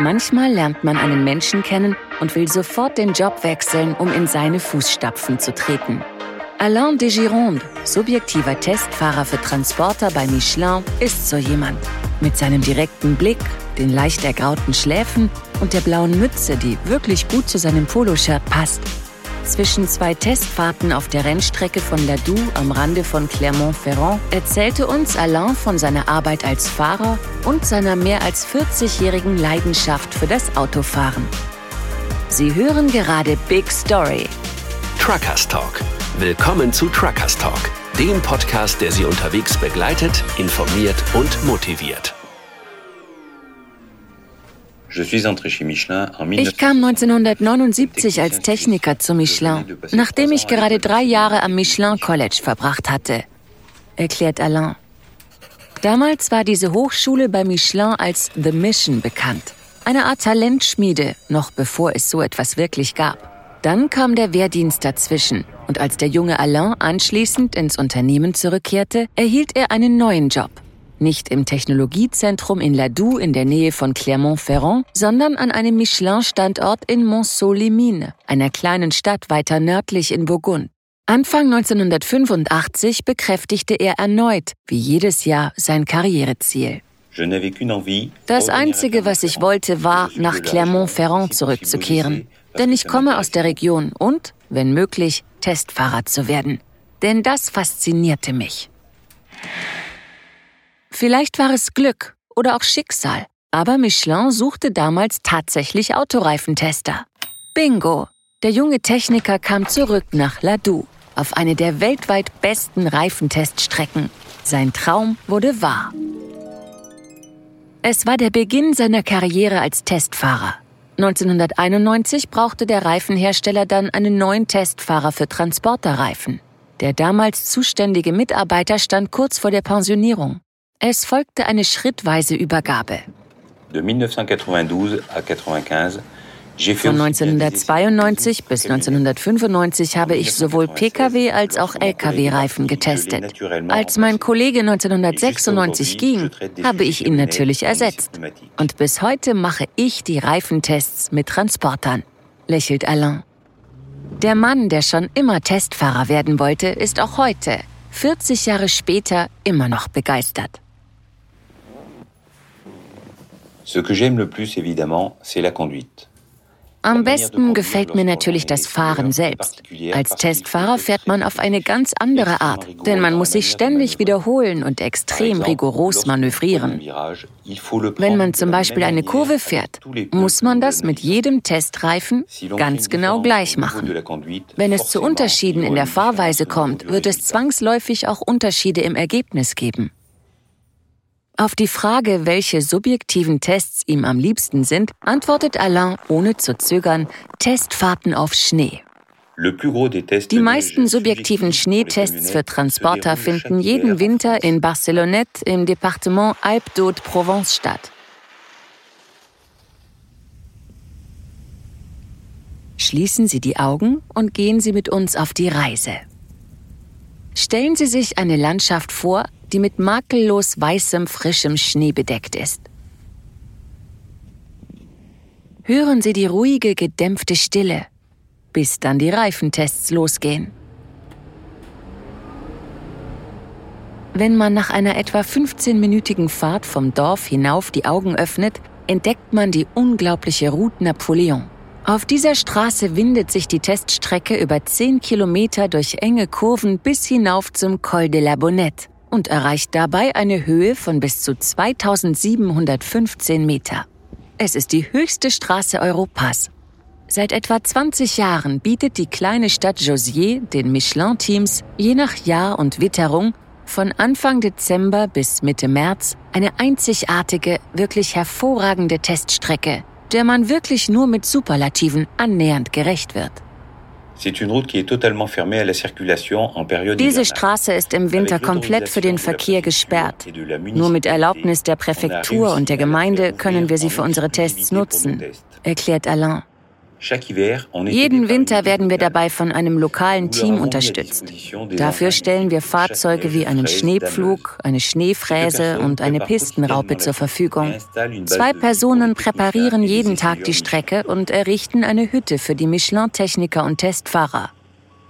Manchmal lernt man einen Menschen kennen und will sofort den Job wechseln, um in seine Fußstapfen zu treten. Alain de Gironde, subjektiver Testfahrer für Transporter bei Michelin, ist so jemand. Mit seinem direkten Blick, den leicht ergrauten Schläfen und der blauen Mütze, die wirklich gut zu seinem Poloshirt passt. Zwischen zwei Testfahrten auf der Rennstrecke von Ladoux am Rande von Clermont-Ferrand erzählte uns Alain von seiner Arbeit als Fahrer und seiner mehr als 40-jährigen Leidenschaft für das Autofahren. Sie hören gerade Big Story. Truckers Talk. Willkommen zu Truckers Talk, dem Podcast, der Sie unterwegs begleitet, informiert und motiviert. Ich kam 1979 als Techniker zu Michelin, nachdem ich gerade drei Jahre am Michelin College verbracht hatte, erklärt Alain. Damals war diese Hochschule bei Michelin als The Mission bekannt. Eine Art Talentschmiede, noch bevor es so etwas wirklich gab. Dann kam der Wehrdienst dazwischen und als der junge Alain anschließend ins Unternehmen zurückkehrte, erhielt er einen neuen Job. Nicht im Technologiezentrum in Ladoux in der Nähe von Clermont-Ferrand, sondern an einem Michelin-Standort in Monceau-les-Mines, einer kleinen Stadt weiter nördlich in Burgund. Anfang 1985 bekräftigte er erneut, wie jedes Jahr, sein Karriereziel. Das Einzige, was ich wollte, war, nach Clermont-Ferrand zurückzukehren. Denn ich komme aus der Region und, wenn möglich, Testfahrer zu werden. Denn das faszinierte mich. Vielleicht war es Glück oder auch Schicksal, aber Michelin suchte damals tatsächlich Autoreifentester. Bingo! Der junge Techniker kam zurück nach Ladoux, auf eine der weltweit besten Reifenteststrecken. Sein Traum wurde wahr. Es war der Beginn seiner Karriere als Testfahrer. 1991 brauchte der Reifenhersteller dann einen neuen Testfahrer für Transporterreifen. Der damals zuständige Mitarbeiter stand kurz vor der Pensionierung. Es folgte eine schrittweise Übergabe. Von 1992 bis 1995 habe ich sowohl Pkw als auch Lkw-Reifen getestet. Als mein Kollege 1996 ging, habe ich ihn natürlich ersetzt. Und bis heute mache ich die Reifentests mit Transportern, lächelt Alain. Der Mann, der schon immer Testfahrer werden wollte, ist auch heute, 40 Jahre später, immer noch begeistert. Am besten gefällt mir natürlich das Fahren selbst. Als Testfahrer fährt man auf eine ganz andere Art, denn man muss sich ständig wiederholen und extrem rigoros manövrieren. Wenn man zum Beispiel eine Kurve fährt, muss man das mit jedem Testreifen ganz genau gleich machen. Wenn es zu Unterschieden in der Fahrweise kommt, wird es zwangsläufig auch Unterschiede im Ergebnis geben. Auf die Frage, welche subjektiven Tests ihm am liebsten sind, antwortet Alain ohne zu zögern, Testfahrten auf Schnee. Die meisten subjektiven Schneetests für Transporter finden jeden Winter in Barcelonnette im Departement Alpes-d'Haute-Provence statt. Schließen Sie die Augen und gehen Sie mit uns auf die Reise. Stellen Sie sich eine Landschaft vor, die mit makellos weißem, frischem Schnee bedeckt ist. Hören Sie die ruhige, gedämpfte Stille, bis dann die Reifentests losgehen. Wenn man nach einer etwa 15-minütigen Fahrt vom Dorf hinauf die Augen öffnet, entdeckt man die unglaubliche Route Napoleon. Auf dieser Straße windet sich die Teststrecke über 10 Kilometer durch enge Kurven bis hinauf zum Col de la Bonnette und erreicht dabei eine Höhe von bis zu 2715 Meter. Es ist die höchste Straße Europas. Seit etwa 20 Jahren bietet die kleine Stadt Josier den Michelin-Teams je nach Jahr und Witterung von Anfang Dezember bis Mitte März eine einzigartige, wirklich hervorragende Teststrecke, der man wirklich nur mit Superlativen annähernd gerecht wird. Diese Straße ist im Winter komplett für den Verkehr gesperrt. Nur mit Erlaubnis der Präfektur und der Gemeinde können wir sie für unsere Tests nutzen, erklärt Alain. Jeden Winter werden wir dabei von einem lokalen Team unterstützt. Dafür stellen wir Fahrzeuge wie einen Schneepflug, eine Schneefräse und eine Pistenraupe zur Verfügung. Zwei Personen präparieren jeden Tag die Strecke und errichten eine Hütte für die Michelin-Techniker und Testfahrer.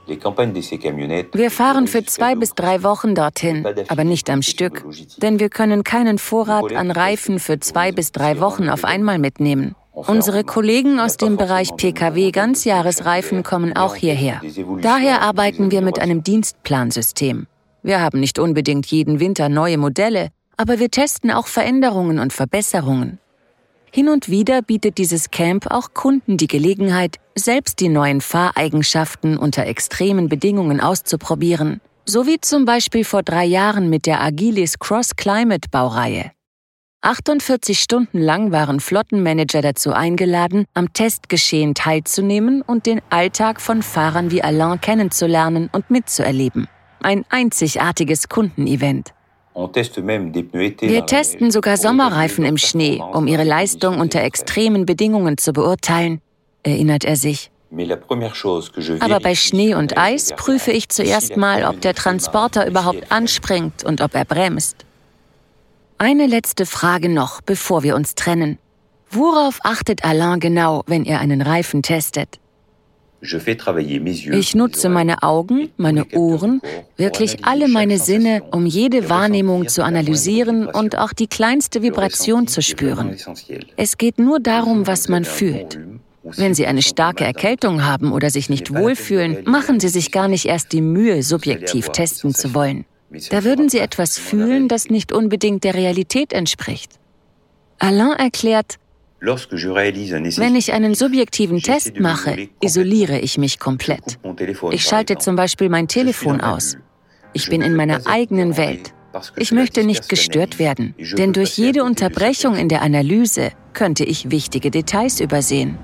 Wir fahren für zwei bis drei Wochen dorthin, aber nicht am Stück, denn wir können keinen Vorrat an Reifen für zwei bis drei Wochen auf einmal mitnehmen. Unsere Kollegen aus dem Bereich Pkw Ganzjahresreifen kommen auch hierher. Daher arbeiten wir mit einem Dienstplansystem. Wir haben nicht unbedingt jeden Winter neue Modelle, aber wir testen auch Veränderungen und Verbesserungen. Hin und wieder bietet dieses Camp auch Kunden die Gelegenheit, selbst die neuen Fahreigenschaften unter extremen Bedingungen auszuprobieren, so wie zum Beispiel vor drei Jahren mit der Agilis Cross Climate Baureihe. 48 Stunden lang waren Flottenmanager dazu eingeladen, am Testgeschehen teilzunehmen und den Alltag von Fahrern wie Alain kennenzulernen und mitzuerleben. Ein einzigartiges Kundenevent. Wir testen sogar Sommerreifen im Schnee, um ihre Leistung unter extremen Bedingungen zu beurteilen, erinnert er sich. Aber bei Schnee und Eis prüfe ich zuerst mal, ob der Transporter überhaupt anspringt und ob er bremst. Eine letzte Frage noch, bevor wir uns trennen. Worauf achtet Alain genau, wenn er einen Reifen testet? Ich nutze meine Augen, meine Ohren, wirklich alle meine Sinne, um jede Wahrnehmung zu analysieren und auch die kleinste Vibration zu spüren. Es geht nur darum, was man fühlt. Wenn Sie eine starke Erkältung haben oder sich nicht wohlfühlen, machen Sie sich gar nicht erst die Mühe, subjektiv testen zu wollen. Da würden Sie etwas fühlen, das nicht unbedingt der Realität entspricht. Alain erklärt, wenn ich einen subjektiven Test mache, isoliere ich mich komplett. Ich schalte zum Beispiel mein Telefon aus. Ich bin in meiner eigenen Welt. Ich möchte nicht gestört werden, denn durch jede Unterbrechung in der Analyse könnte ich wichtige Details übersehen.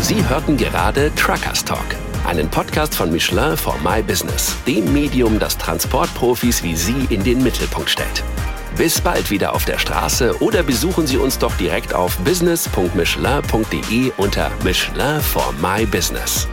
Sie hörten gerade Truckers Talk, einen Podcast von Michelin for My Business, dem Medium, das Transportprofis wie Sie in den Mittelpunkt stellt. Bis bald wieder auf der Straße oder besuchen Sie uns doch direkt auf business.michelin.de unter Michelin for My Business.